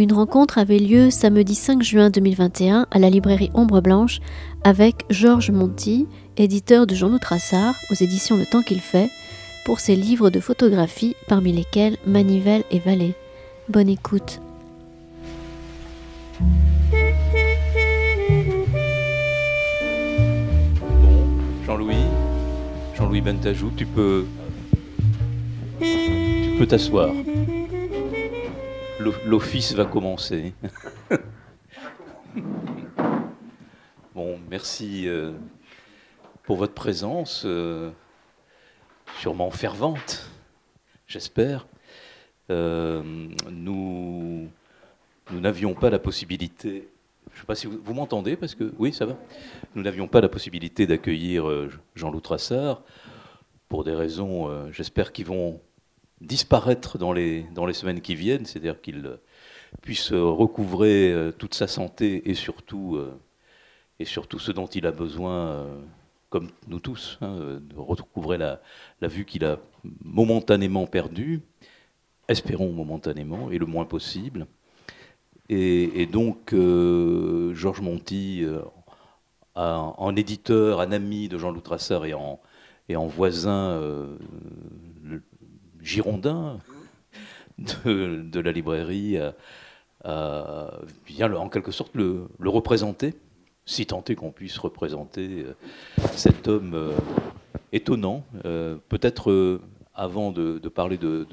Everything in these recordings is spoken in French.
Une rencontre avait lieu samedi 5 juin 2021 à la librairie Ombre Blanche avec Georges Monti, éditeur de Jean-Loup Trassard aux éditions Le Temps qu'il fait, pour ses livres de photographie parmi lesquels Manivelle et Vallée. Bonne écoute. Bon, Jean-Louis, Jean-Louis Bentajou, tu peux t'asseoir. L'office va commencer. bon, merci euh, pour votre présence, euh, sûrement fervente, j'espère. Euh, nous nous n'avions pas la possibilité. Je ne sais pas si vous, m'entendez, parce que oui, ça va. Nous n'avions pas la possibilité d'accueillir Jean-Loup Trassard pour des raisons, j'espère, qui vont disparaître dans les, semaines qui viennent, c'est-à-dire qu'il euh, puisse recouvrer euh, toute sa santé et surtout, euh, ce dont il a besoin, comme nous tous, hein, de recouvrer la, vue qu'il a momentanément perdue, espérons momentanément, et le moins possible. Et, donc, Georges Monti, en, éditeur, un ami de Jean-Loup Trassard et en voisin girondin de, la librairie vient en quelque sorte le, représenter, si tant est qu'on puisse représenter euh, cet homme euh, étonnant. Euh, peut-être avant de, parler de,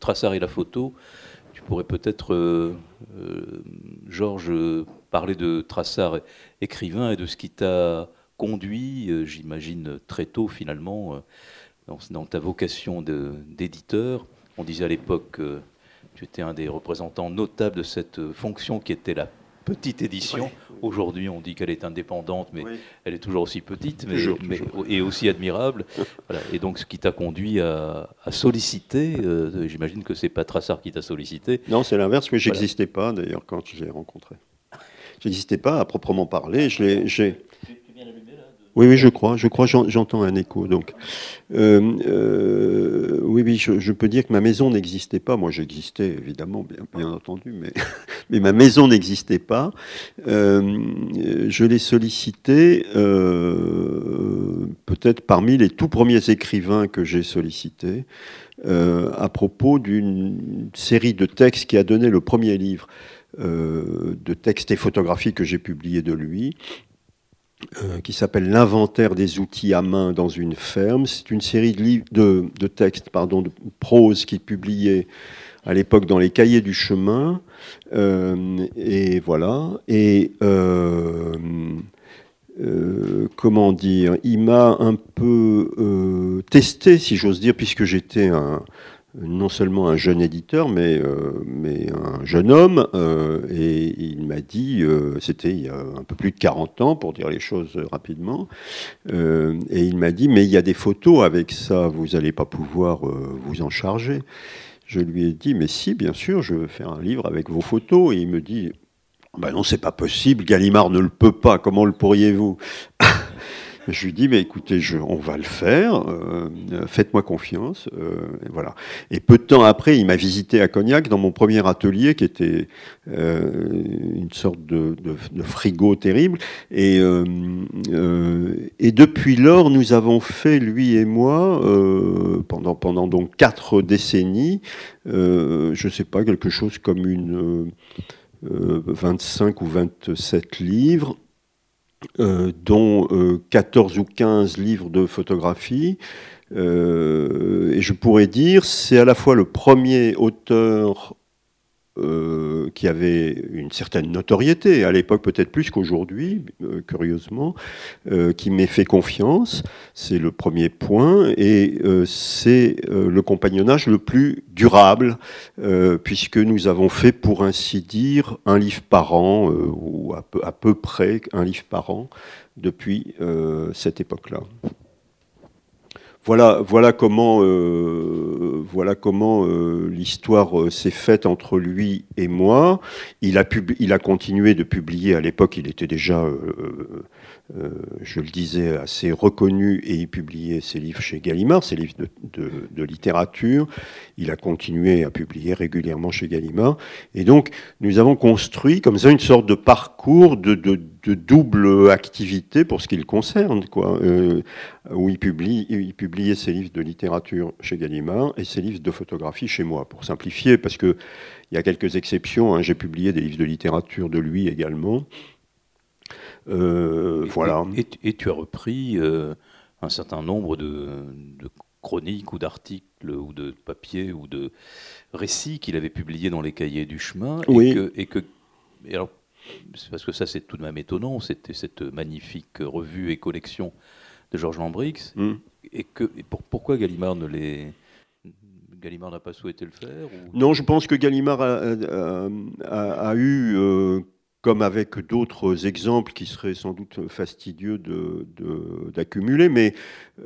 Traçard et la photo, tu pourrais peut-être, Georges, parler de Traçard écrivain et de ce qui t'a conduit, j'imagine très tôt finalement, dans, ta vocation d'éditeur. On disait à l'époque que tu étais un des représentants notables de cette fonction qui était la petite édition. Aujourd'hui, on dit qu'elle est indépendante, mais elle est toujours aussi petite mais, et aussi admirable. Et donc, ce qui t'a conduit à, solliciter, euh, j'imagine que c'est pas Trassard qui t'a sollicité. Non, c'est l'inverse, mais j'existais pas d'ailleurs quand je l'ai rencontré. J'existais pas à proprement parler. Je oui, oui, je crois, je crois, j'entends un écho. Donc, euh, euh, oui, oui, je, peux dire que ma maison n'existait pas. Moi, j'existais évidemment, bien, entendu, mais, ma maison n'existait pas. Euh, je l'ai sollicité peut-être parmi les tout premiers écrivains que j'ai sollicités à propos d'une série de textes qui a donné le premier livre. de textes et photographies que j'ai publié de lui, euh, qui s'appelle L'inventaire des outils à main dans une ferme. C'est une série de, textes, pardon, de prose qu'il publiait à l'époque dans les cahiers du chemin. Euh, et voilà. Et euh, comment dire Il m'a un peu testé, si j'ose dire, puisque j'étais un, non seulement un jeune éditeur, mais, euh, un jeune homme. Euh, et il m'a dit, euh, c'était il y a un peu plus de 40 ans, pour dire les choses rapidement, et il m'a dit, mais il y a des photos avec ça, vous n'allez pas pouvoir vous en charger. Je lui ai dit, mais si, bien sûr, je veux faire un livre avec vos photos. Et il me dit, ben non, c'est pas possible, Gallimard ne le peut pas, comment le pourriez-vous? Je lui dis, mais écoutez, on va le faire, euh, faites-moi confiance. Euh, et voilà. Et peu de temps après, il m'a visité à Cognac dans mon premier atelier, qui était euh, une sorte de, frigo terrible. Et, et depuis lors, nous avons fait, lui et moi, pendant, pendant donc quatre décennies, je ne sais pas, quelque chose comme une... 25 ou 27 livres euh, dont 14 euh, ou 15 livres de photographie. Euh, et je pourrais dire, c'est à la fois le premier auteur euh, qui avait une certaine notoriété, à l'époque peut-être plus qu'aujourd'hui, euh, curieusement, euh, qui m'ait fait confiance. C'est le premier point. Et c'est le compagnonnage le plus durable, puisque nous avons fait, pour ainsi dire, un livre par an, ou à peu, à peu, près un livre par an, depuis cette époque-là. Voilà, voilà comment, euh, voilà comment euh, l'histoire s'est faite entre lui et moi. Il a, il a continué de publier. À l'époque, il était déjà euh, je le disais, assez reconnu et il publiait ses livres chez Gallimard, ses livres de, littérature. Il a continué à publier régulièrement chez Gallimard. Et donc, nous avons construit comme ça une sorte de parcours de, double activité pour ce qui le concerne, quoi, euh, où il, publie, il publiait ses livres de littérature chez Gallimard et ses livres de photographie chez moi, pour simplifier, parce qu'il y a quelques exceptions. Hein. J'ai publié des livres de littérature de lui également. Euh, voilà. Et, tu as repris euh, un certain nombre de, chroniques ou d'articles ou de papiers ou de récits qu'il avait publiés dans les cahiers du chemin. Oui. Et que, alors, parce que ça c'est tout de même étonnant, c'était cette magnifique revue et collection de Georges Lambrix. Hmm. Et que pourquoi Gallimard ne les Gallimard n'a pas souhaité le faire Non, je pense que Gallimard a, eu euh, comme avec d'autres exemples qui seraient sans doute fastidieux d'accumuler, mais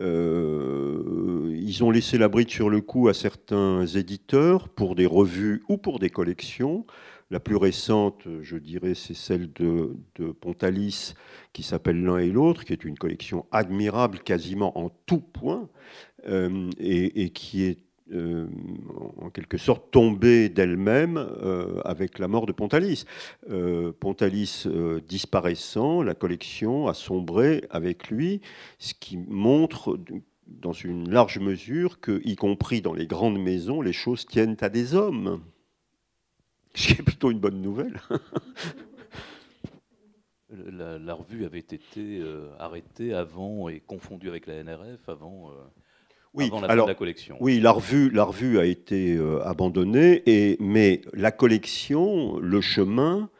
euh, ils ont laissé la bride sur le coup à certains éditeurs pour des revues ou pour des collections. La plus récente, je dirais, c'est celle de, Pontalis, qui s'appelle L'un et l'autre, qui est une collection admirable quasiment en tout point, euh, et, qui est euh, en quelque sorte tombée d'elle-même euh, avec la mort de Pontalis. Pontalis disparaissant, la collection a sombré avec lui, ce qui montre dans une large mesure que, y compris dans les grandes maisons, les choses tiennent à des hommes. Ce qui est plutôt une bonne nouvelle. la, revue avait été arrêtée avant et confondue avec la NRF avant oui, la alors, la collection. Oui, la revue, la revue a été euh, abandonnée, et, mais la collection, le chemin,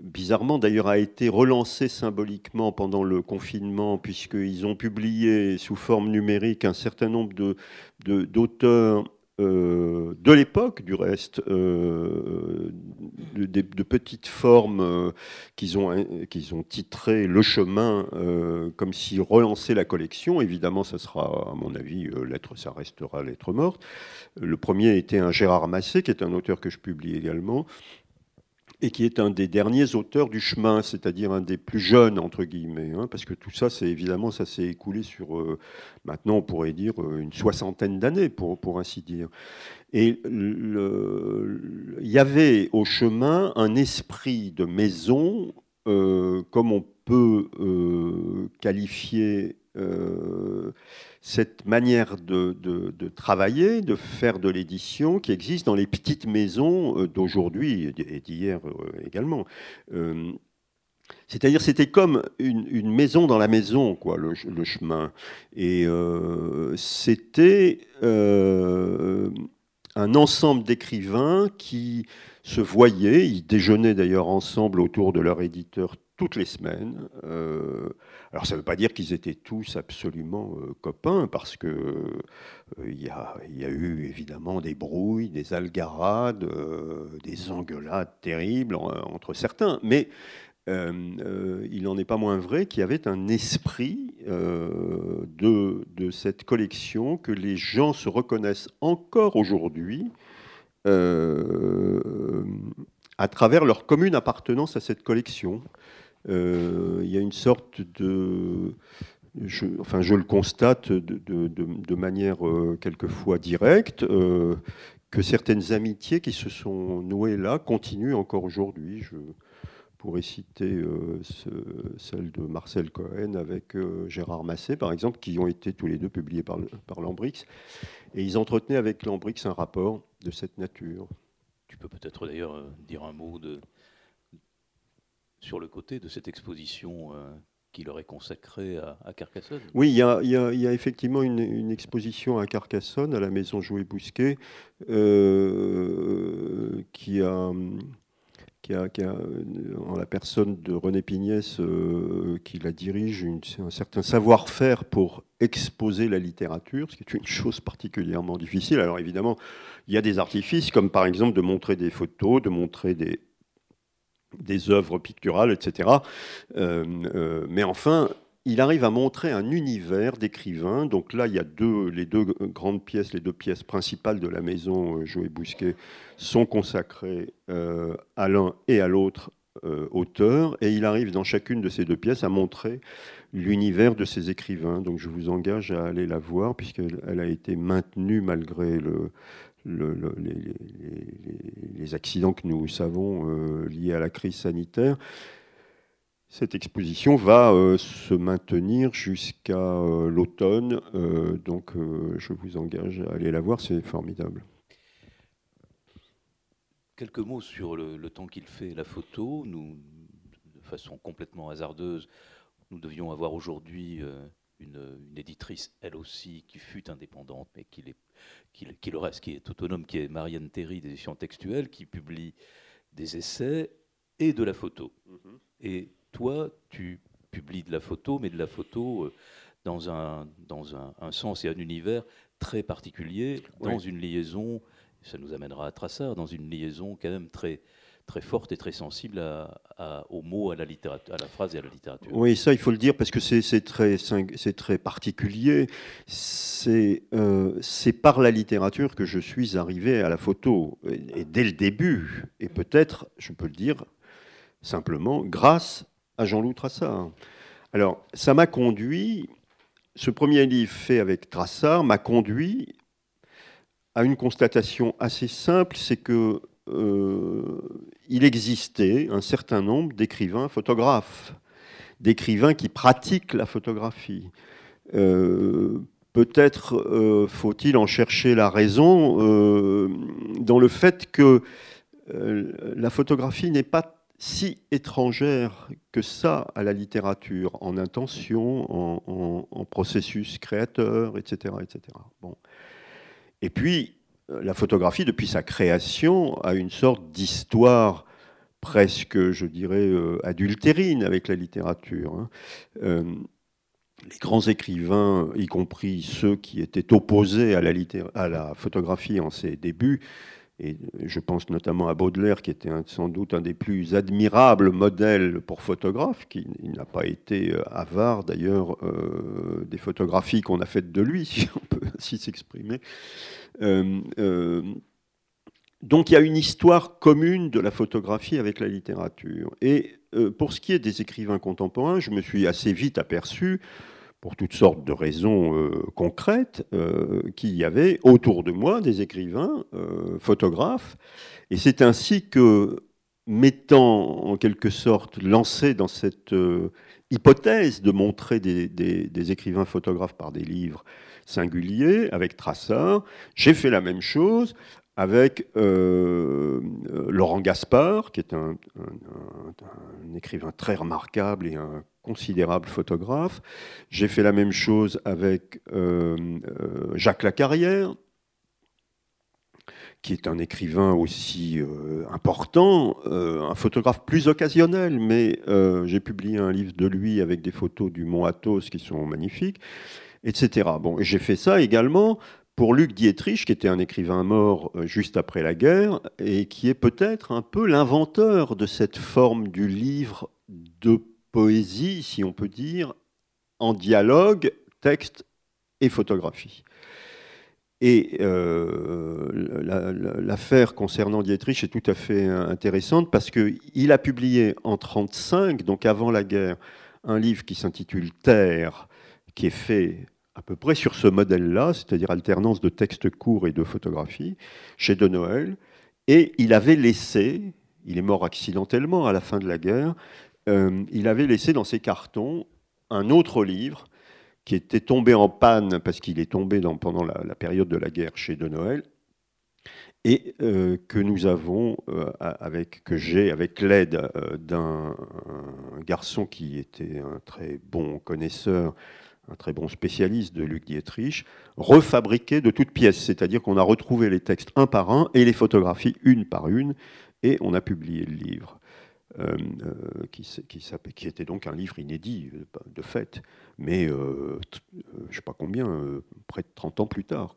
bizarrement d'ailleurs, a été relancé symboliquement pendant le confinement, puisqu'ils ont publié sous forme numérique un certain nombre d'auteurs de, euh, de l'époque, du reste, euh, de, petites formes euh, qu'ils ont, ont titrées Le chemin, comme si relancer la collection. Évidemment, ça sera, à mon avis, lettre, ça restera lettre morte. Le premier était un Gérard Massé, qui est un auteur que je publie également, et qui est un des derniers auteurs du chemin, c'est-à-dire un des plus jeunes, entre guillemets, hein, parce que tout ça, c'est évidemment, ça s'est écoulé sur, euh, maintenant, on pourrait dire, euh, une soixantaine d'années, pour, pour ainsi dire. Et il y avait au chemin un esprit de maison, euh, comme on peut qualifier cette manière de, travailler, de faire de l'édition qui existe dans les petites maisons euh, d'aujourd'hui et d'hier euh, également. Euh, c'est-à-dire, c'était comme une, maison dans la maison, quoi, le, chemin. Et c'était un ensemble d'écrivains qui se voyaient, ils déjeunaient d'ailleurs ensemble autour de leur éditeur toutes les semaines. Euh, alors ça ne veut pas dire qu'ils étaient tous absolument euh, copains, parce que euh, il y, a, eu évidemment des brouilles, des algarades, des engueulades terribles entre certains. Mais il n'en est pas moins vrai qu'il y avait un esprit de, cette collection que les gens se reconnaissent encore aujourd'hui à travers leur commune appartenance à cette collection. Euh, il y a une sorte de... Enfin, je le constate de, manière euh, quelquefois directe, euh, que certaines amitiés qui se sont nouées là continuent encore aujourd'hui. Je pourrais citer celle de Marcel Cohen avec Gérard Massé, par exemple, qui ont été tous les deux publiés par Lambrix. Et ils entretenaient avec Lambrix un rapport de cette nature. Tu peux peut-être d'ailleurs dire un mot de, sur le côté de cette exposition euh, qui leur est consacrée à, Carcassonne. Oui, il y, a, effectivement une, exposition à Carcassonne, à la maison Jouet-Bousquet, euh, qui, a, qui, a, en la personne de René Pignès, euh, qui la dirige, un certain savoir-faire pour exposer la littérature, ce qui est une chose particulièrement difficile. Alors évidemment, il y a des artifices, comme par exemple de montrer des photos, de montrer des, des œuvres picturales, etc. Euh, euh, mais enfin, il arrive à montrer un univers d'écrivains. Donc là, il y a deux, les deux grandes pièces, les deux pièces principales de la maison Jouet Bousquet sont consacrées à l'un et à l'autre auteur. Et il arrive dans chacune de ces deux pièces à montrer l'univers de ces écrivains. Donc je vous engage à aller la voir, puisqu'elle a été maintenue malgré le, les, accidents que nous savons euh, liés à la crise sanitaire. Cette exposition va euh, se maintenir jusqu'à euh, l'automne, donc je vous engage à aller la voir, c'est formidable. Quelques mots sur le, temps qu'il fait la photo. Nous, de façon complètement hasardeuse, nous devions avoir aujourd'hui euh, une, éditrice, elle aussi, qui fut indépendante, mais qui, qui, le reste, qui est autonome, qui est Marianne Terry des éditions textuelles, qui publie des essais et de la photo. Mm-hmm. Et toi, tu publies de la photo, mais de la photo euh, dans, un, dans un, sens et un univers très particulier, dans une liaison, ça nous amènera à Trassard, dans une liaison quand même très, très forte et très sensible à, aux mots, à la, à la phrase et à la littérature. Oui, ça, il faut le dire parce que c'est très, très particulier. Euh, c'est par la littérature que je suis arrivé à la photo. Et, dès le début, et peut-être, je peux le dire simplement, grâce à Jean-Loup Trassard. Alors, ça m'a conduit, ce premier livre fait avec Trassard m'a conduit à une constatation assez simple, c'est que il existait un certain nombre d'écrivains photographes, d'écrivains qui pratiquent la photographie. Euh, peut-être euh, faut-il en chercher la raison dans le fait que la photographie n'est pas si étrangère que ça à la littérature, en intention, en, en processus créateur, etc. etc. Bon. Et puis, la photographie, depuis sa création, a une sorte d'histoire presque, je dirais, euh, adultérine avec la littérature. Hein. Euh, les grands écrivains, y compris ceux qui étaient opposés à la photographie en ses débuts, et je pense notamment à Baudelaire, qui était sans doute un des plus admirables modèles pour photographe, qui n'a pas été euh, avare d'ailleurs des photographies qu'on a faites de lui, si on peut ainsi s'exprimer. Euh, euh, donc il y a une histoire commune de la photographie avec la littérature. Et euh, pour ce qui est des écrivains contemporains, je me suis assez vite aperçu, pour toutes sortes de raisons concrètes, qu'il y avait autour de moi des écrivains, photographes. Et c'est ainsi que, mettant en quelque sorte, lancé dans cette hypothèse de montrer des, écrivains photographes par des livres singuliers avec Trassard. J'ai fait la même chose avec euh, Laurent Gaspard, qui est un, écrivain très remarquable et un considérable photographe. J'ai fait la même chose avec euh, euh, Jacques Lacarrière, qui est un écrivain aussi important, un photographe plus occasionnel, mais j'ai publié un livre de lui avec des photos du mont Athos qui sont magnifiques etc. Bon, j'ai fait ça également pour Luc Dietrich, qui était un écrivain mort euh, juste après la guerre, et qui est peut-être un peu l'inventeur de cette forme du livre de poésie, si on peut dire, en dialogue, texte et photographie. Et euh, l'affaire concernant Dietrich est tout à fait intéressante parce qu'il a publié en 1935, donc avant la guerre, un livre qui s'intitule Terre, qui est fait à peu près sur ce modèle-là, c'est-à-dire alternance de textes courts et de photographies, chez De Noël. Et il avait laissé, il est mort accidentellement à la fin de la guerre, euh, il avait laissé dans ses cartons un autre livre qui était tombé en panne parce qu'il est tombé pendant la, période de la guerre chez De Noël et euh, que nous avons euh, avec que j'ai avec l'aide d'un garçon qui était un très bon connaisseur un très bon spécialiste de Luc Dietrich, refabriqué de toutes pièces, c'est-à-dire qu'on a retrouvé les textes un par un et les photographies une par une, et on a publié le livre, euh, euh, qui, était donc un livre inédit euh, de fait, mais je ne sais pas combien, près de 30 ans plus tard.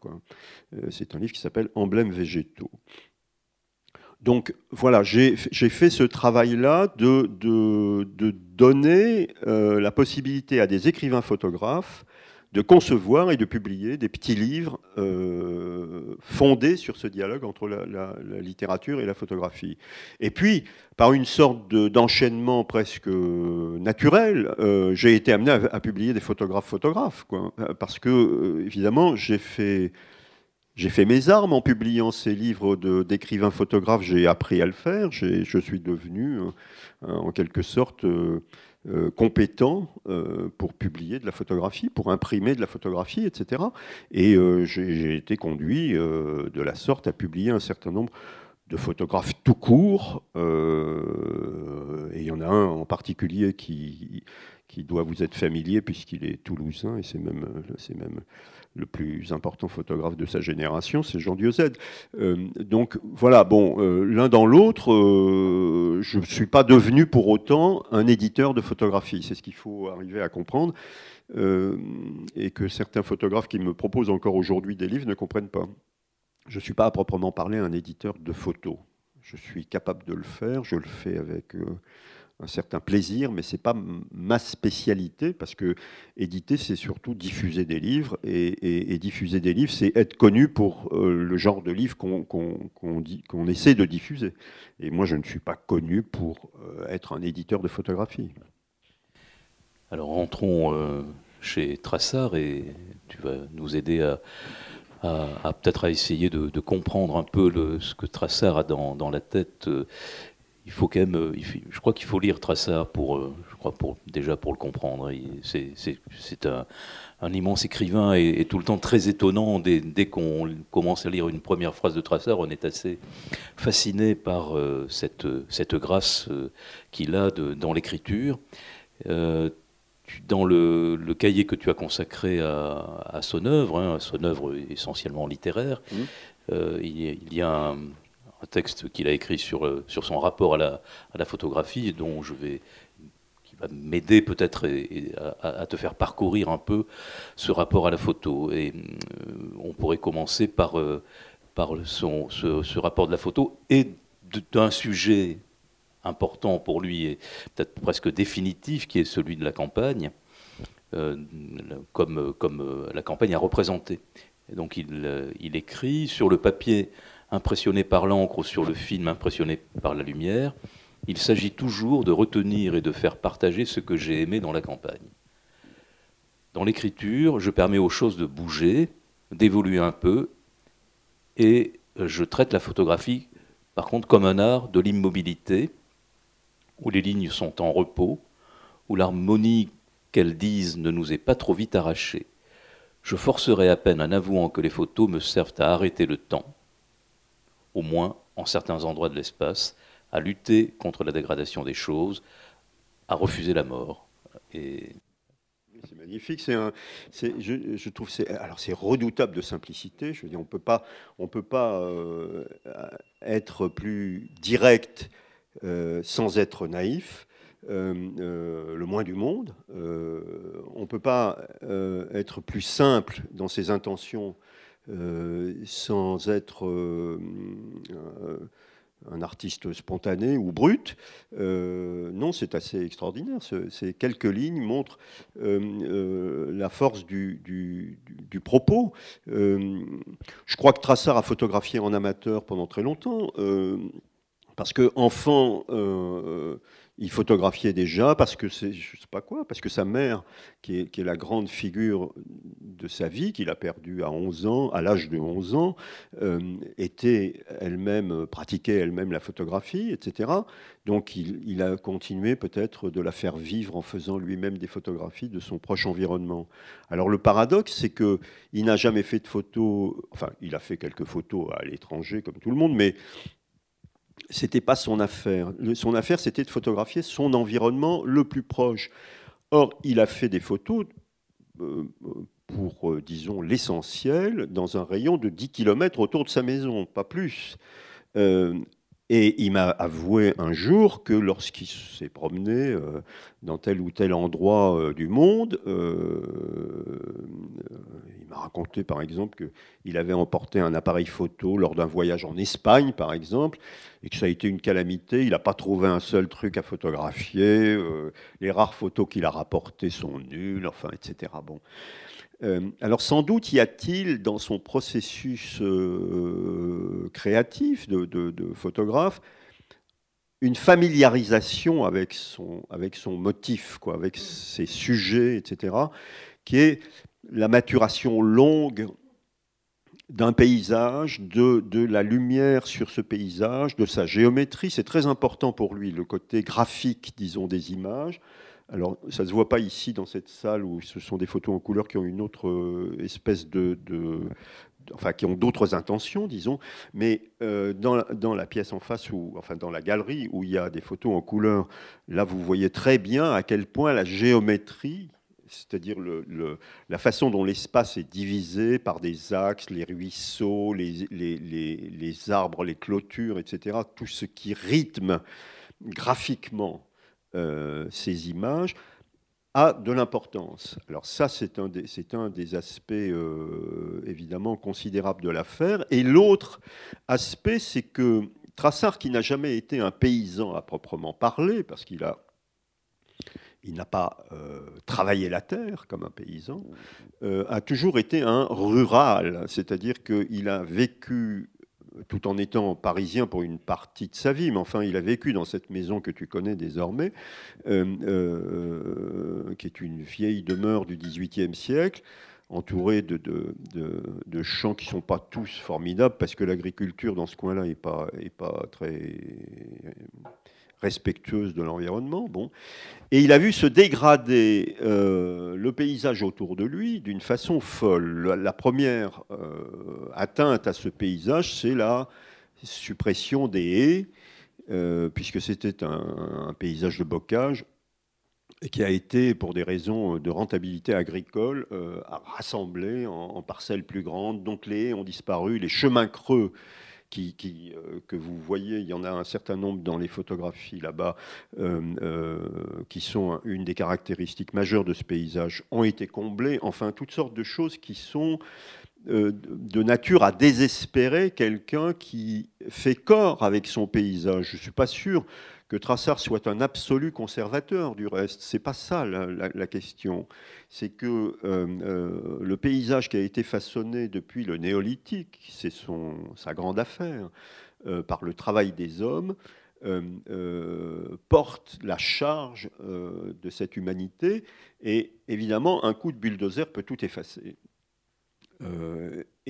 C'est un livre qui s'appelle Emblèmes végétaux. Donc voilà, j'ai fait ce travail-là de, donner la possibilité à des écrivains photographes de concevoir et de publier des petits livres euh, fondés sur ce dialogue entre la, littérature et la photographie. Et puis, par une sorte d'enchaînement presque naturel, euh, j'ai été amené à, publier des photographes-photographes, parce que, évidemment, j'ai fait mes armes en publiant ces livres d'écrivains photographes, j'ai appris à le faire, je suis devenu euh, en quelque sorte euh, euh, compétent pour publier de la photographie, pour imprimer de la photographie, etc. Et j'ai été conduit de la sorte à publier un certain nombre de photographes tout court. et il y en a un en particulier qui, doit vous être familier puisqu'il est toulousain et c'est même, le plus important photographe de sa génération, c'est Jean Diozède. Euh, donc voilà, bon, euh, l'un dans l'autre, euh, je ne suis pas devenu pour autant un éditeur de photographie. C'est ce qu'il faut arriver à comprendre. et que certains photographes qui me proposent encore aujourd'hui des livres ne comprennent pas. Je ne suis pas à proprement parler un éditeur de photos. Je suis capable de le faire, je le fais avec un certain plaisir, mais ce n'est pas ma spécialité, parce que éditer, c'est surtout diffuser des livres, et, diffuser des livres, c'est être connu pour euh, le genre de livre qu'on essaie de diffuser. Et moi, je ne suis pas connu pour euh, être un éditeur de photographie. Alors, rentrons euh, chez Trassard, et tu vas nous aider à, peut-être à essayer de, comprendre un peu ce que Trassard a dans, la tête il faut quand même, euh, je crois qu'il faut lire Trassard pour, euh, je crois pour, déjà pour le comprendre. C'est un, immense écrivain et, tout le temps très étonnant. Dès, qu'on commence à lire une première phrase de Trassard, on est assez fasciné par euh, cette, grâce qu'il a dans l'écriture. Dans le, le, cahier que tu as consacré à, à son œuvre, hein, à son œuvre essentiellement littéraire, mmh. il, il, y a un, un texte qu'il a écrit sur, euh, sur son rapport à la, à la photographie, dont je vais qui va m'aider peut-être à, te faire parcourir un peu ce rapport à la photo. Et euh, on pourrait commencer par, euh, par son, ce, rapport de la photo et d'un sujet important pour lui et peut-être presque définitif, qui est celui de la campagne, comme, comme la campagne a représenté. Donc il, il écrit sur le papier impressionné par l'encre ou sur le film impressionné par la lumière, il s'agit toujours de retenir et de faire partager ce que j'ai aimé dans la campagne. Dans l'écriture, je permets aux choses de bouger, d'évoluer un peu, et je traite la photographie, par contre, comme un art de l'immobilité, où les lignes sont en repos, où l'harmonie qu'elles disent ne nous est pas trop vite arrachée. Je forcerai à peine en avouant que les photos me servent à arrêter le temps, au moins en certains endroits de l'espace, à lutter contre la dégradation des choses, à refuser la mort. Et... C'est magnifique. C'est un, je, trouve c'est redoutable de simplicité. Je on peut pas, on peut pas euh, être plus direct sans être naïf. Euh, le moins du monde. on ne peut pas être plus simple dans ses intentions euh, sans être euh, un artiste spontané ou brut. Euh, non, c'est assez extraordinaire. Ces quelques lignes montrent la force du, propos. je crois que Trassard a photographié en amateur pendant très longtemps. Parce que enfant, il photographiait déjà parce que c'est, je sais pas quoi, parce que sa mère, qui est, la grande figure de sa vie, qu'il a perdue à 11 ans, à l'âge de 11 ans, euh, était elle-même, pratiquait elle-même la photographie, etc. Donc il, a continué peut-être de la faire vivre en faisant lui-même des photographies de son proche environnement. Alors le paradoxe, c'est que il n'a jamais fait de photos, enfin il a fait quelques photos à l'étranger comme tout le monde, mais c'était pas son affaire. Son affaire, c'était de photographier son environnement le plus proche. Or, il a fait des photos euh, pour, euh, disons, l'essentiel dans un rayon de 10 km autour de sa maison, pas plus. Euh, et il m'a avoué un jour que lorsqu'il s'est promené dans tel ou tel endroit du monde, il m'a raconté par exemple qu'il avait emporté un appareil photo lors d'un voyage en Espagne, par exemple, et que ça a été une calamité. Il n'a pas trouvé un seul truc à photographier. Euh, les rares photos qu'il a rapportées sont nulles, enfin, etc. Bon. Euh, alors sans doute y a-t-il dans son processus euh, créatif de, photographe une familiarisation avec son, avec son motif, quoi, avec ses sujets, etc., qui est la maturation longue d'un paysage, de, de, la lumière sur ce paysage, de sa géométrie. C'est très important pour lui, le côté graphique, disons, des images. Alors, ça ne se voit pas ici dans cette salle où ce sont des photos en couleur qui ont une autre euh, espèce de, enfin, qui ont d'autres intentions, disons. Mais euh, dans, la, dans, la, pièce en face, ou enfin dans la galerie où il y a des photos en couleur, là, vous voyez très bien à quel point la géométrie c'est-à-dire la façon dont l'espace est divisé par des axes, les ruisseaux, les, arbres, les clôtures, etc., tout ce qui rythme graphiquement euh, ces images a de l'importance. Alors ça, c'est un, des, aspects euh, évidemment considérables de l'affaire. Et l'autre aspect, c'est que Trassard, qui n'a jamais été un paysan à proprement parler, parce qu'il a il n'a pas euh, travaillé la terre comme un paysan, euh, a toujours été un rural, c'est-à-dire qu'il a vécu tout en étant parisien pour une partie de sa vie, mais enfin il a vécu dans cette maison que tu connais désormais, euh, qui est une vieille demeure du XVIIIe siècle, entourée de, champs qui ne sont pas tous formidables, parce que l'agriculture dans ce coin-là n'est pas, est pas très respectueuse de l'environnement. Bon. Et il a vu se dégrader euh, le paysage autour de lui d'une façon folle. La, première euh, atteinte à ce paysage, c'est la suppression des haies, euh, puisque c'était un, paysage de bocage qui a été, pour des raisons de rentabilité agricole, rassemblé en, en, parcelles plus grandes. Donc les haies ont disparu, les chemins creux euh, que vous voyez, il y en a un certain nombre dans les photographies là-bas, euh, euh, qui sont une des caractéristiques majeures de ce paysage, ont été comblés. Enfin, toutes sortes de choses qui sont de nature à désespérer quelqu'un qui fait corps avec son paysage. Je ne suis pas sûr que Trassard soit un absolu conservateur du reste. C'est pas ça la, question. C'est que euh, euh, le paysage qui a été façonné depuis le néolithique, c'est sa grande affaire, euh, par le travail des hommes, porte la charge de cette humanité. Et évidemment, un coup de bulldozer peut tout effacer.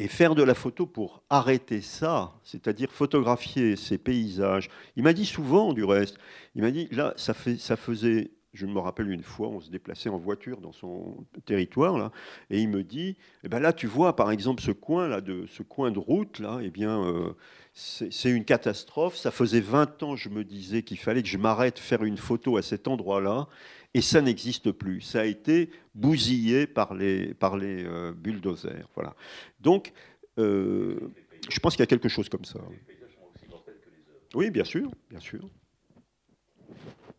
Et faire de la photo pour arrêter ça, c'est-à-dire photographier ces paysages. Il m'a dit souvent, du reste, il m'a dit, là, ça faisait, je me rappelle une fois, on se déplaçait en voiture dans son territoire, là, et il me dit, eh ben là, tu vois, par exemple, ce coin, là, de, ce coin de route, là, eh bien, euh, c'est une catastrophe. Ça faisait 20 ans, je me disais qu'il fallait que je m'arrête faire une photo à cet endroit-là, et ça n'existe plus. Ça a été bousillé par les, euh, bulldozers. Voilà. Donc, euh, je pense qu'il y a quelque chose comme ça. Oui, bien sûr, bien sûr.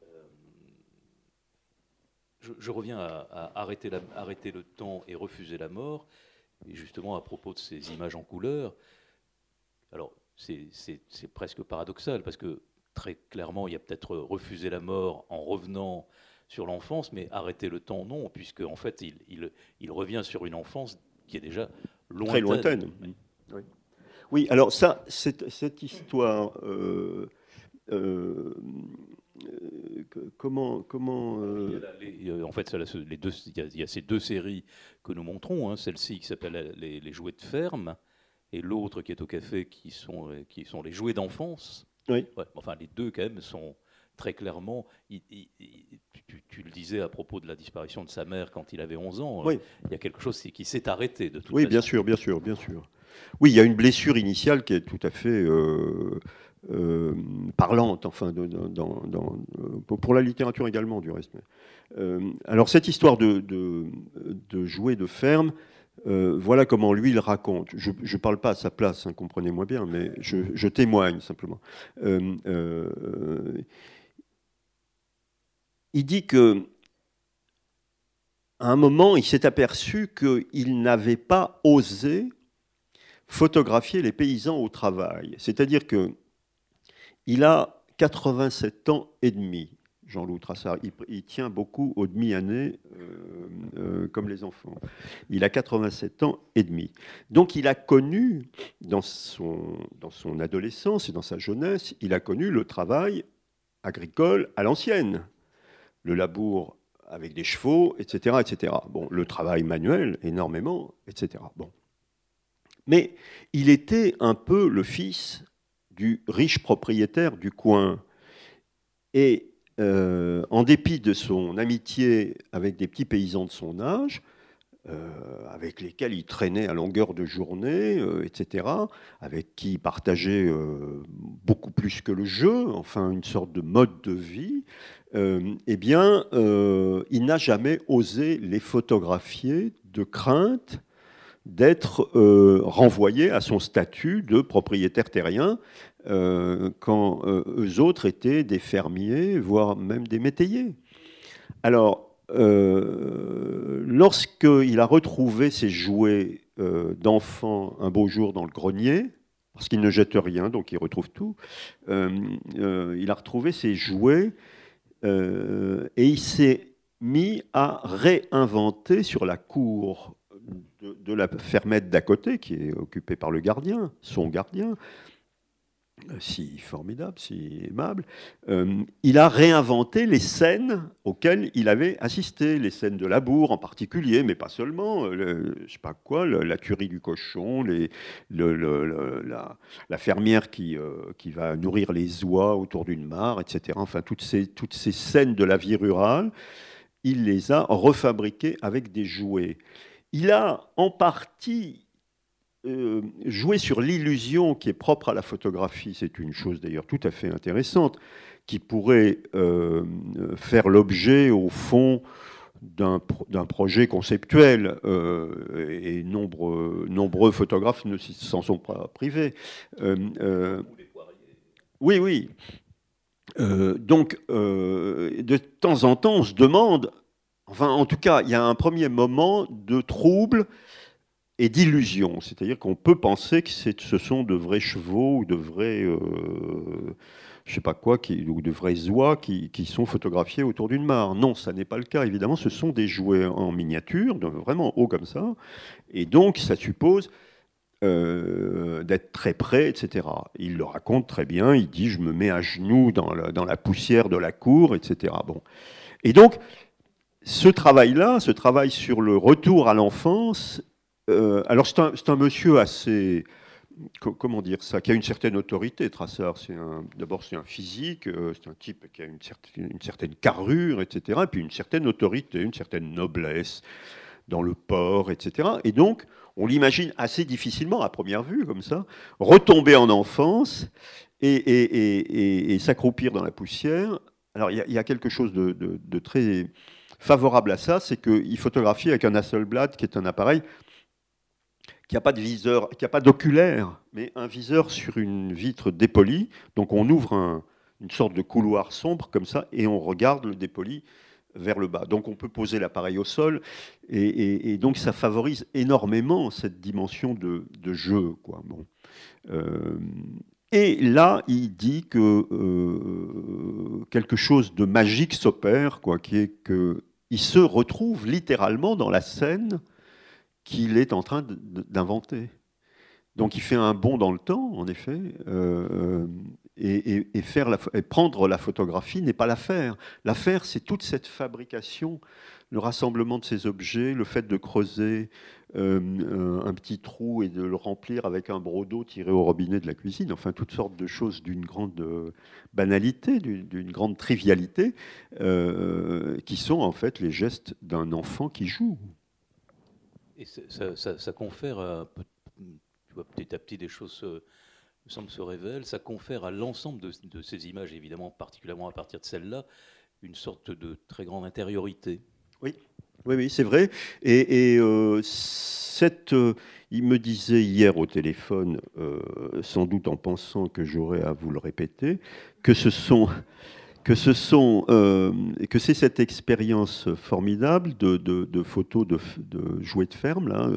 Euh, je, reviens à, arrêter, arrêter, le temps et refuser la mort. Et justement, à propos de ces images en couleur, alors c'est presque paradoxal parce que très clairement, il y a peut-être refusé la mort en revenant sur l'enfance, mais arrêter le temps, non, puisque en fait, il, il, revient sur une enfance qui est déjà lointaine. Très lointaine. Oui. oui. alors ça, cette, histoire, euh, euh, comment, comment euh, En fait, les deux, il, y a, ces deux séries que nous montrons, hein, celle-ci qui s'appelle les, les, jouets de ferme, et l'autre qui est au café, qui sont, qui sont les jouets d'enfance. Oui. enfin, les deux quand même sont très clairement, tu, le disais à propos de la disparition de sa mère quand il avait 11 ans, oui. il y a quelque chose qui s'est arrêté de toute Oui, bien sûr, bien sûr, bien sûr. Oui, il y a une blessure initiale qui est tout à fait euh, euh, parlante, enfin, dans, pour la littérature également, du reste. Euh, alors, cette histoire de, de, jouer de ferme, voilà comment lui il raconte. Je ne parle pas à sa place, hein, comprenez-moi bien, mais je, je témoigne simplement il dit que à un moment, il s'est aperçu qu'il n'avait pas osé photographier les paysans au travail. C'est-à-dire que il a 87 ans et demi. Jean-Loup Trassard, il, tient beaucoup aux demi-années euh, euh, comme les enfants. Il a 87 ans et demi. Donc il a connu, dans son, dans son adolescence et dans sa jeunesse, il a connu le travail agricole à l'ancienne. Le labour avec des chevaux, etc., etc. Le travail manuel, énormément, etc. Bon. Mais il était un peu le fils du riche propriétaire du coin. Et euh, en dépit de son amitié avec des petits paysans de son âge, euh, avec lesquels il traînait à longueur de journée, euh, etc., avec qui il partageait beaucoup plus que le jeu, enfin une sorte de mode de vie, eh bien, il n'a jamais osé les photographier de crainte d'être renvoyé à son statut de propriétaire terrien, euh, quand euh, eux autres étaient des fermiers, voire même des métayers. Alors, euh, lorsqu'il a retrouvé ses jouets d'enfant un beau jour dans le grenier, parce qu'il ne jette rien, donc il retrouve tout, il a retrouvé ses jouets et il s'est mis à réinventer sur la cour de la fermette d'à côté, qui est occupée par le gardien, son gardien, si formidable, si aimable, euh, il a réinventé les scènes auxquelles il avait assisté, les scènes de labour en particulier, mais pas seulement, euh, je sais pas quoi, la curie du cochon, la, fermière qui, euh, qui va nourrir les oies autour d'une mare, etc. Enfin, toutes ces, toutes ces scènes de la vie rurale, il les a refabriquées avec des jouets. Il a en partie euh, jouer sur l'illusion qui est propre à la photographie, c'est une chose d'ailleurs tout à fait intéressante, qui pourrait euh, faire l'objet, au fond, d'un projet conceptuel, euh, et nombreux, nombreux photographes ne s'en sont pas privés. oui, oui. donc, de temps en temps, on se demande, enfin, en tout cas, il y a un premier moment de trouble et d'illusion. C'est-à-dire qu'on peut penser que ce sont de vrais chevaux ou de vrais, euh, je sais pas quoi, qui, ou de oies qui, qui, sont photographiés autour d'une mare. Non, ça n'est pas le cas. Évidemment, ce sont des jouets en miniature, vraiment haut comme ça. Et donc, ça suppose euh, d'être très près, etc. Il le raconte très bien. Il dit, je me mets à genoux dans la, dans la poussière de la cour, etc. Bon. Et donc, ce travail-là, ce travail sur le retour à l'enfance, euh, alors c'est un, monsieur assez, comment dire ça, qui a une certaine autorité, Trassard. D'abord c'est un physique, euh, c'est un type qui a une certaine, carrure, etc. Et puis une certaine autorité, une certaine noblesse dans le port, etc. Et donc on l'imagine assez difficilement à première vue, comme ça, retomber en enfance et, s'accroupir dans la poussière. Alors il y, a quelque chose de, de très favorable à ça, c'est qu'il photographie avec un Hasselblad, qui est un appareil qui n'a pas de viseur, qui pas d'oculaire, mais un viseur sur une vitre dépolie. Donc on ouvre une sorte de couloir sombre comme ça et on regarde le dépoli vers le bas. Donc on peut poser l'appareil au sol et, donc ça favorise énormément cette dimension de, jeu. Quoi. Bon. Euh, et là, il dit que euh, quelque chose de magique s'opère, quoi, qui est qu'il se retrouve littéralement dans la scène qu'il est en train d'inventer. Donc il fait un bond dans le temps, en effet, euh, et, faire la, prendre la photographie n'est pas l'affaire. L'affaire, c'est toute cette fabrication, le rassemblement de ces objets, le fait de creuser euh, un petit trou et de le remplir avec un broc d'eau tiré au robinet de la cuisine, enfin toutes sortes de choses d'une grande banalité, d'une grande trivialité, euh, qui sont en fait les gestes d'un enfant qui joue. Et ça, confère, tu vois, petit à petit, des choses se, semblent se révèlent, ça confère à l'ensemble de, ces images, évidemment, particulièrement à partir de celle-là, une sorte de très grande intériorité. Oui, oui, oui, c'est vrai. Et, euh, cette, euh, il me disait hier au téléphone, euh, sans doute en pensant que j'aurais à vous le répéter, que ce sont que ce sont, que c'est cette expérience formidable de, photos de, jouets de ferme là,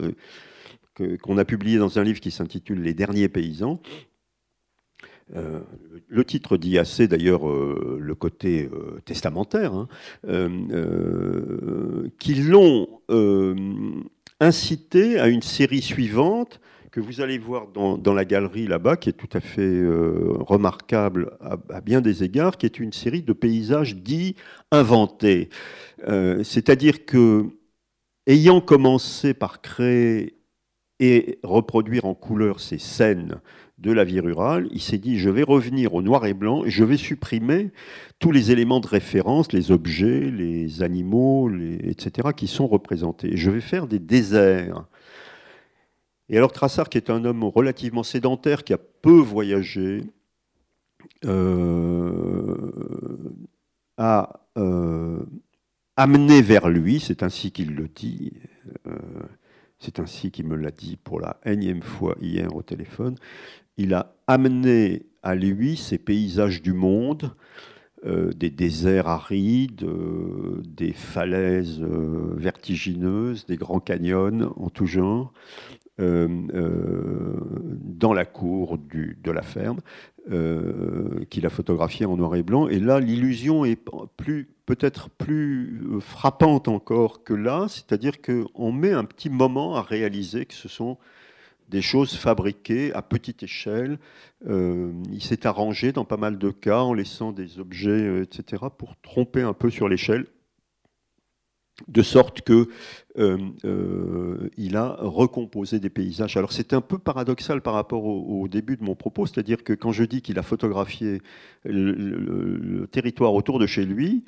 qu'on a publié dans un livre qui s'intitule Les derniers paysans. Euh, le titre dit assez d'ailleurs euh, le côté euh, testamentaire, hein, qui l'ont incité à une série suivante que vous allez voir dans, la galerie là-bas, qui est tout à fait remarquable à, bien des égards, qui est une série de paysages dits inventés. C'est-à-dire que, ayant commencé par créer et reproduire en couleur ces scènes de la vie rurale, il s'est dit je vais revenir au noir et blanc et je vais supprimer tous les éléments de référence, les objets, les animaux, etc., qui sont représentés. je vais faire des déserts. Et alors Trassard, qui est un homme relativement sédentaire, qui a peu voyagé, euh, a euh, amené vers lui, c'est ainsi qu'il le dit, euh, c'est ainsi qu'il me l'a dit pour la énième fois hier au téléphone, il a amené à lui ces paysages du monde, des déserts arides, des falaises vertigineuses, des grands canyons en tout genre, dans la cour de la ferme, qu'il a photographié en noir et blanc. Et là, l'illusion est peut-être plus frappante encore que là, c'est-à-dire qu'on met un petit moment à réaliser que ce sont des choses fabriquées à petite échelle. Euh, il s'est arrangé dans pas mal de cas en laissant des objets, euh, etc., pour tromper un peu sur l'échelle, de sorte que euh, il a recomposé des paysages. Alors c'est un peu paradoxal par rapport au, début de mon propos, c'est-à-dire que quand je dis qu'il a photographié le, territoire autour de chez lui,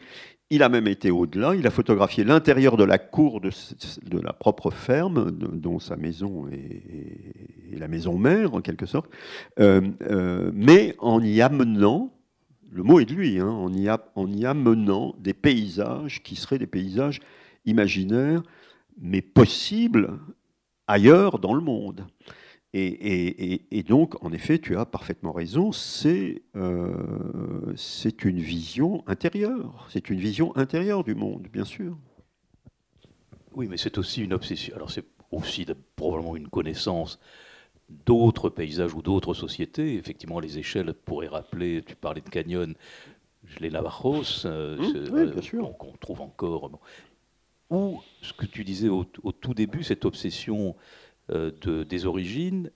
il a même été au-delà, il a photographié l'intérieur de la cour de, la propre ferme, dont sa maison est, la maison mère en quelque sorte, euh, euh, mais en y amenant, le mot est de lui, hein, en y amenant des paysages qui seraient des paysages imaginaires, mais possibles ailleurs dans le monde. Et, donc, en effet, tu as parfaitement raison, euh, c'est une vision intérieure. C'est une vision intérieure du monde, bien sûr. Oui, mais c'est aussi une obsession. Alors, c'est aussi probablement une connaissance d'autres paysages ou d'autres sociétés. Effectivement, les échelles pourraient rappeler, tu parlais de canyon, les Navajos, euh, mmh, oui, sûr. qu'on trouve encore. Ou ce que tu disais au, au tout début, cette obsession euh, de, des origines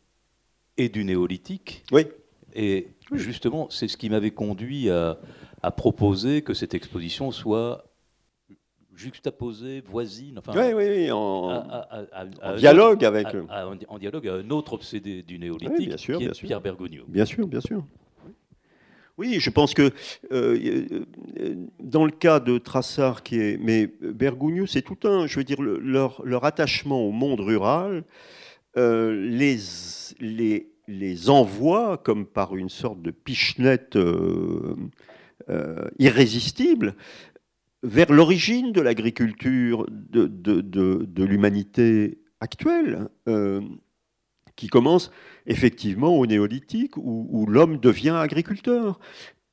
et du néolithique. Oui. Et justement, c'est ce qui m'avait conduit à, proposer que cette exposition soit juxtaposée, voisine, enfin, oui, oui, en, dialogue avec, en dialogue à un autre obsédé du néolithique, qui est Pierre Bergogneau. Bien sûr, bien sûr. Oui, je pense que euh, dans le cas de Trassard, qui est, mais Bergogneau, c'est tout un, je veux dire, leur, attachement au monde rural euh, les, les, les, envoie comme par une sorte de pichenette euh, euh, irrésistible vers l'origine de l'agriculture de, de, de, l'humanité actuelle, qui commence effectivement au néolithique, où, l'homme devient agriculteur.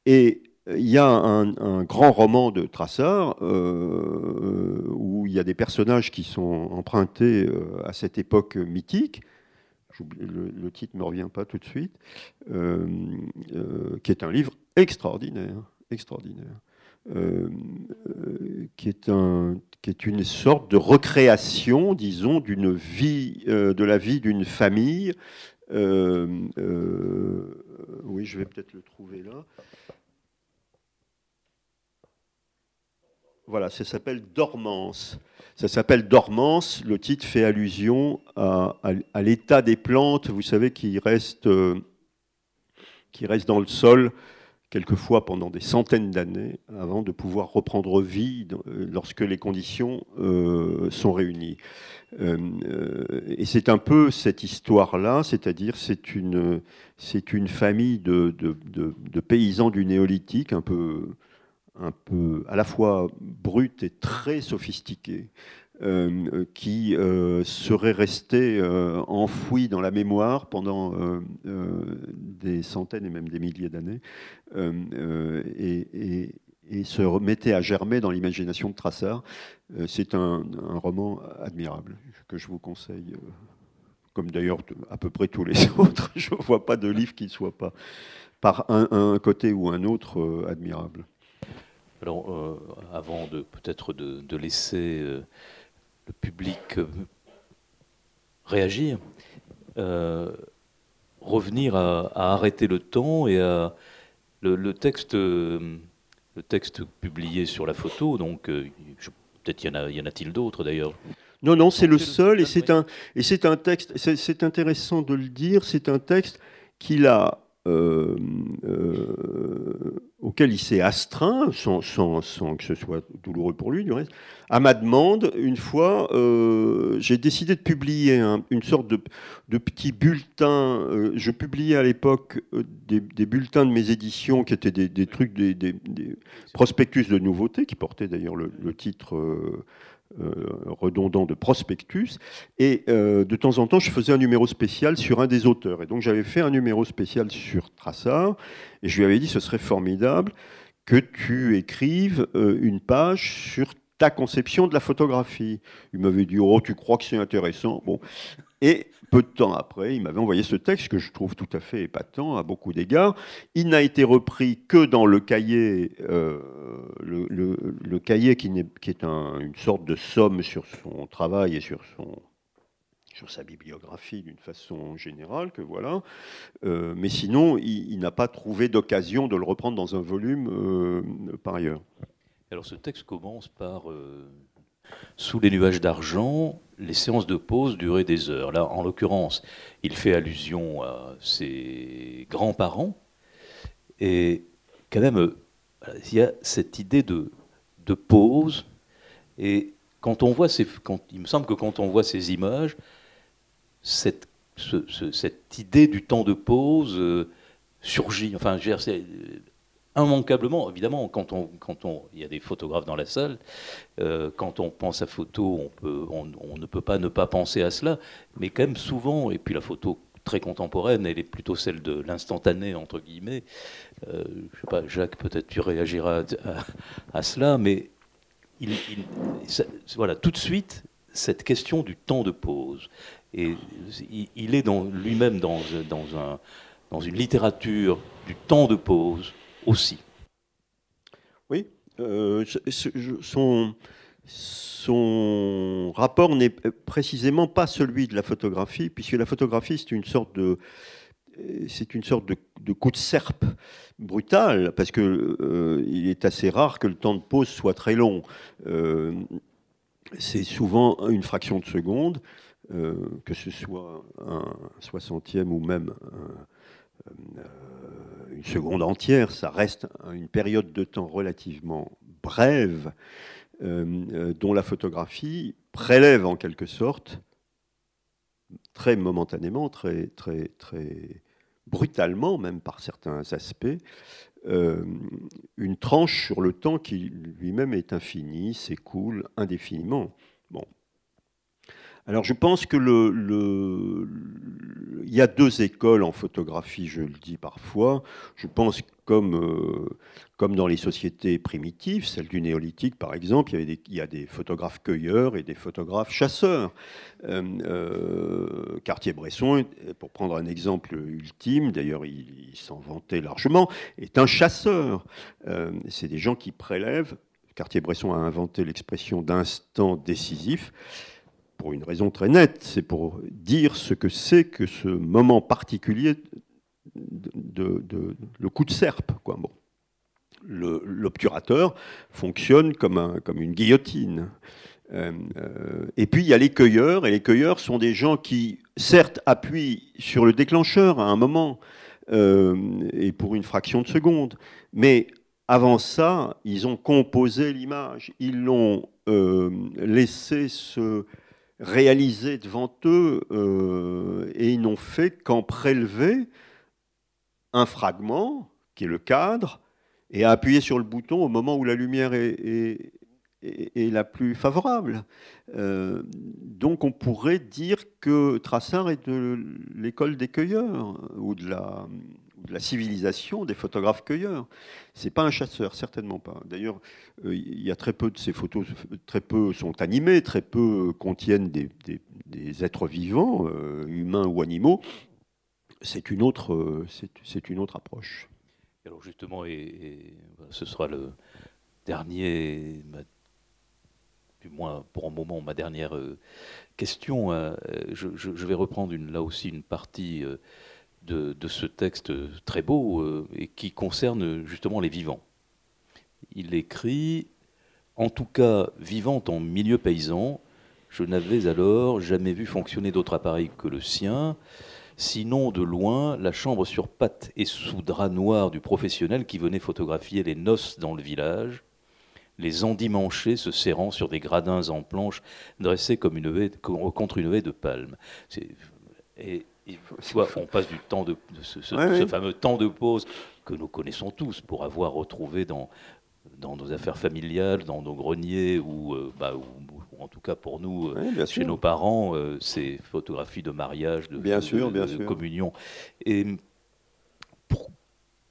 Et il y a un, grand roman de Trassard euh, où il y a des personnages qui sont empruntés euh, à cette époque mythique. Le, titre ne me revient pas tout de suite, euh, qui est un livre extraordinaire, extraordinaire, qui est un, qui est une sorte de recréation, disons, d'une vie, de la vie d'une famille. oui, je vais peut-être le trouver là. Voilà, ça s'appelle Dormance. Ça s'appelle Dormance. Le titre fait allusion à, l'état des plantes, vous savez, qui restent, euh, qui restent dans le sol quelquefois pendant des centaines d'années avant de pouvoir reprendre vie euh, lorsque les conditions euh, sont réunies. et c'est un peu cette histoire-là, c'est-à-dire c'est une, c'est une famille de, de, paysans du néolithique, un peu un peu à la fois brute et très sophistiquée, euh, qui euh, serait resté euh, enfoui dans la mémoire pendant des centaines et même des milliers d'années. Et, se remettait à germer dans l'imagination de Trassard. C'est un, roman admirable que je vous conseille, comme d'ailleurs à peu près tous les autres. Je ne vois pas de livre qui ne soit pas par un, côté ou un autre admirable. Alors, avant de peut-être de, laisser le public réagir, revenir à, arrêter le temps et à le, texte, le texte publié sur la photo. Donc, euh, peut-être y en a, y en a-t-il d'autres d'ailleurs? Non, non, c'est le seul, et c'est un, et c'est un texte. C'est intéressant de le dire. C'est un texte qu'il a euh, euh, auquel il s'est astreint, sans, que ce soit douloureux pour lui du reste, à ma demande, une fois, euh, j'ai décidé de publier une sorte de, petit bulletin. je publiais à l'époque des, bulletins de mes éditions qui étaient des, trucs, des, prospectus de nouveautés, qui portaient d'ailleurs le, titre redondant de prospectus. Et euh, de temps en temps, je faisais un numéro spécial sur un des auteurs. Et donc j'avais fait un numéro spécial sur Trassard, et je lui avais dit ce serait formidable que tu écrives euh, une page sur ta conception de la photographie. Il m'avait dit, oh, tu crois que c'est intéressant Bon. Et peu de temps après, il m'avait envoyé ce texte que je trouve tout à fait épatant à beaucoup d'égards. Il n'a été repris que dans le cahier, euh, le, cahier qui, est une sorte de somme sur son travail et sur sa bibliographie d'une façon générale, que voilà. Euh, mais sinon, il, n'a pas trouvé d'occasion de le reprendre dans un volume euh, par ailleurs. Alors ce texte commence par sous les nuages d'argent, les séances de pause duraient des heures. Là, en l'occurrence, il fait allusion à ses grands-parents. Et quand même, il y a cette idée de, de pause. Et quand on voit ces, quand, il me semble que quand on voit ces images, cette, cette idée du temps de pause euh, surgit. Enfin, immanquablement, évidemment, quand on, quand on, il y a des photographes dans la salle, euh, quand on pense à photo, on, peut, on, ne peut pas ne pas penser à cela, mais quand même souvent, et puis la photo très contemporaine, elle est plutôt celle de l'instantané, entre guillemets. Euh, je sais pas, Jacques, peut-être tu réagiras à, cela, mais il, voilà, tout de suite, cette question du temps de pause. Et il, est lui-même dans, dans, un, dans une littérature du temps de pause, Oui, euh, son, son rapport n'est précisément pas celui de la photographie, puisque la photographie, c'est une sorte de c'est une sorte de, coup de serpe brutal, parce qu'il euh, il est assez rare que le temps de pause soit très long. Euh, c'est souvent une fraction de seconde, que ce soit un soixantième ou même un, une seconde entière, ça reste une période de temps relativement brève, euh, euh, dont la photographie prélève en quelque sorte, très momentanément, très, très, très brutalement, même par certains aspects, euh, une tranche sur le temps qui lui-même est infini, s'écoule indéfiniment. Bon, alors je pense que le, y a deux écoles en photographie, je le dis parfois. Je pense comme, euh, comme dans les sociétés primitives, celle du néolithique par exemple, il y, des, il y a des photographes cueilleurs et des photographes chasseurs. Euh, euh, Cartier-Bresson, pour prendre un exemple ultime, d'ailleurs il, il s'en vantait largement, est un chasseur. C'est des gens qui prélèvent. Cartier-Bresson a inventé l'expression d'instant décisif pour une raison très nette, c'est pour dire ce que c'est que ce moment particulier de, le coup de serpe. Bon. L'obturateur fonctionne comme, un, comme une guillotine. Euh, euh, et puis il y a les cueilleurs, et les cueilleurs sont des gens qui, certes, appuient sur le déclencheur à un moment, euh, et pour une fraction de seconde, mais avant ça, ils ont composé l'image, ils l'ont laissé se réalisé devant eux euh, et ils n'ont fait qu'en prélever un fragment, qui est le cadre, et à appuyer sur le bouton au moment où la lumière est, est, la plus favorable. Euh, donc on pourrait dire que Trassard est de l'école des cueilleurs, ou de la, de la civilisation des photographes-cueilleurs. C'est pas un chasseur, certainement pas. D'ailleurs, euh, il y a très peu de ces photos, très peu sont animées, très peu contiennent des, êtres vivants, euh, humains ou animaux. C'est une autre, c'est une autre approche. Alors justement, et, ce sera le dernier, du moins pour un moment, ma dernière question. Je, je, vais reprendre là aussi une partie de, ce texte très beau euh, et qui concerne justement les vivants. Il écrit En tout cas, vivant en milieu paysan, je n'avais alors jamais vu fonctionner d'autre appareil que le sien, sinon de loin la chambre sur pattes et sous drap noir du professionnel qui venait photographier les noces dans le village, les endimanchés se serrant sur des gradins en planches dressés comme une contre une haie de palmes. Et on passe du temps de, ce, fameux temps de pause que nous connaissons tous pour avoir retrouvé dans, dans nos affaires familiales, dans nos greniers, ou, euh, bah, en tout cas pour nous, euh, chez nos parents, euh, ces photographies de mariage, de, bien sûr, bien communion. Et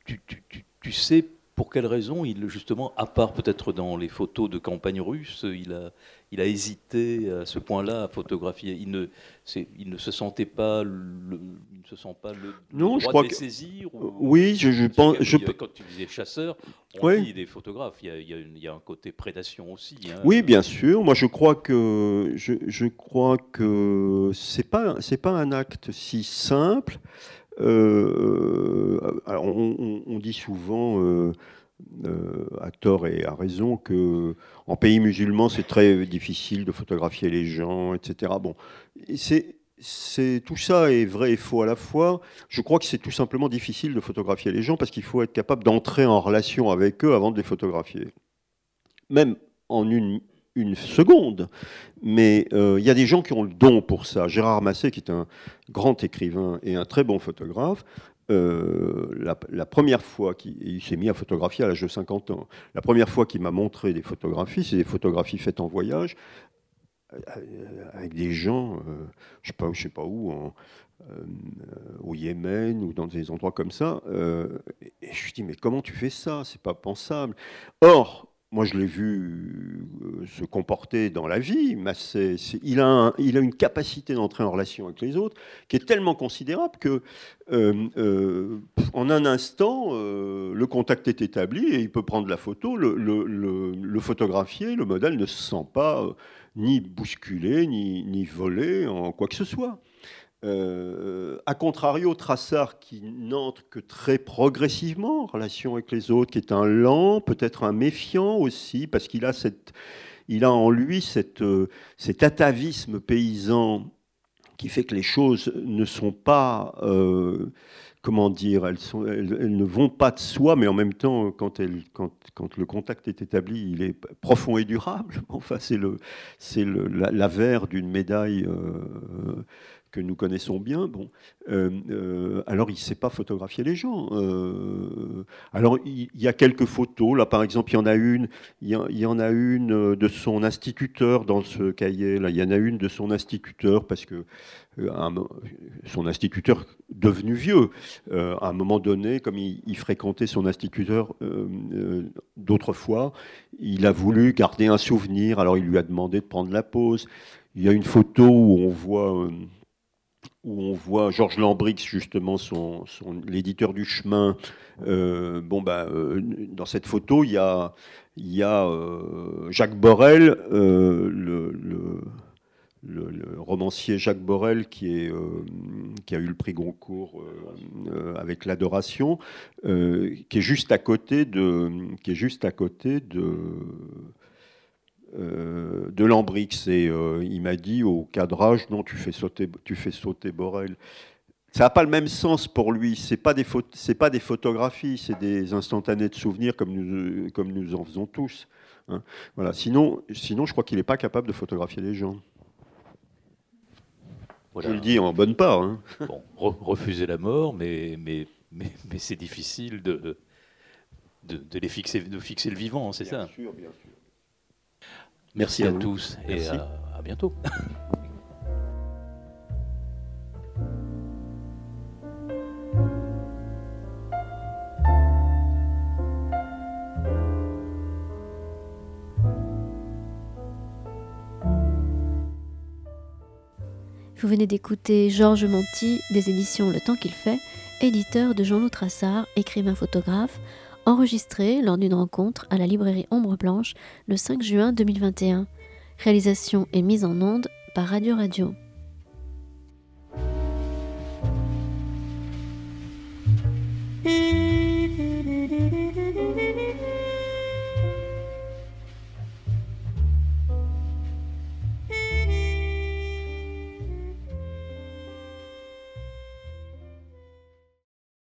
tu, tu, tu, sais pour quelle raison il, justement, à part peut-être dans les photos de campagne russe, il a, il a hésité à ce point-là à photographier? Il ne, il ne se sentait pas, le, il ne se sent pas le, non, droit je crois de que, saisir. oui, je, je pense. Je... Quand tu disais chasseur, on dit des photographes. Il y, a, il, y a un côté prédation aussi. Hein. Oui, bien sûr. Moi, je crois que je, je crois que c'est pas c'est pas un acte si simple. Euh, alors on, dit souvent. Euh, euh, à tort et à raison que en pays musulman c'est très difficile de photographier les gens, etc. Bon, c'est tout ça est vrai et faux à la fois. Je crois que c'est tout simplement difficile de photographier les gens parce qu'il faut être capable d'entrer en relation avec eux avant de les photographier, même en une une seconde. Mais euh, il y a des gens qui ont le don pour ça. Gérard Massé, qui est un grand écrivain et un très bon photographe, euh, la, première fois qu'il s'est mis à photographier à l'âge de 50 ans, la première fois qu'il m'a montré des photographies, c'est des photographies faites en voyage, euh, avec des gens, je ne sais, pas où, au Yémen ou dans des endroits comme ça. et je lui dis, mais comment tu fais ça? C'est pas pensable. Or, moi, je l'ai vu euh, se comporter dans la vie. Il, a une capacité d'entrer en relation avec les autres qui est tellement considérable que, euh, euh, un instant, le contact est établi et il peut prendre la photo, le photographier. Le modèle ne se sent pas ni bousculé, ni, ni volé en quoi que ce soit. Euh, a contrario, Trassard, qui n'entre que très progressivement en relation avec les autres, qui est un lent, peut-être un méfiant aussi, parce qu'il a, cette, il a en lui cette, euh, cet atavisme paysan qui fait que les choses ne sont pas, euh, comment dire, elles, ne vont pas de soi, mais en même temps, quand, le contact est établi, il est profond et durable. Enfin, c'est le, c'est le, la, la d'une médaille que nous connaissons bien, bon, euh, euh, alors il ne sait pas photographier les gens. Euh, alors il, y a quelques photos, là par exemple il y en a une, il y, en a une de son instituteur dans ce cahier, là il y en a une de son instituteur parce que son instituteur devenu vieux, à un moment donné, comme il, fréquentait son instituteur d'autrefois, il a voulu garder un souvenir, alors il lui a demandé de prendre la pause. Il y a une photo où on voit où on voit Georges Lambrix, justement, son, l'éditeur du chemin. Euh, bon, bah, euh, dans cette photo, il y a, euh, Jacques Borel, le, romancier Jacques Borel, qui, qui a eu le prix Goncourt avec l'adoration, qui est juste à côté de, qui est juste à côté de de Lambrix et euh, il m'a dit au cadrage non tu fais sauter tu fais sauter Borel ça n'a pas le même sens pour lui c'est pas des c'est pas des photographies c'est des instantanés de souvenirs comme nous comme nous en faisons tous hein. voilà sinon sinon je crois qu'il n'est pas capable de photographier les gens je le dis en bonne part hein. bon, refuser la mort mais mais mais, mais c'est difficile de, de, les fixer de fixer le vivant c'est ça? sûr, bien sûr. Merci, à, tous et à, à bientôt. Vous venez d'écouter Georges Monti des éditions Le Temps qu'il fait, éditeur de Jean-Loup Trassard, écrivain photographe, enregistré lors d'une rencontre à la librairie Ombre Blanche le 5 juin 2021. Réalisation et mise en onde par Radio Radio.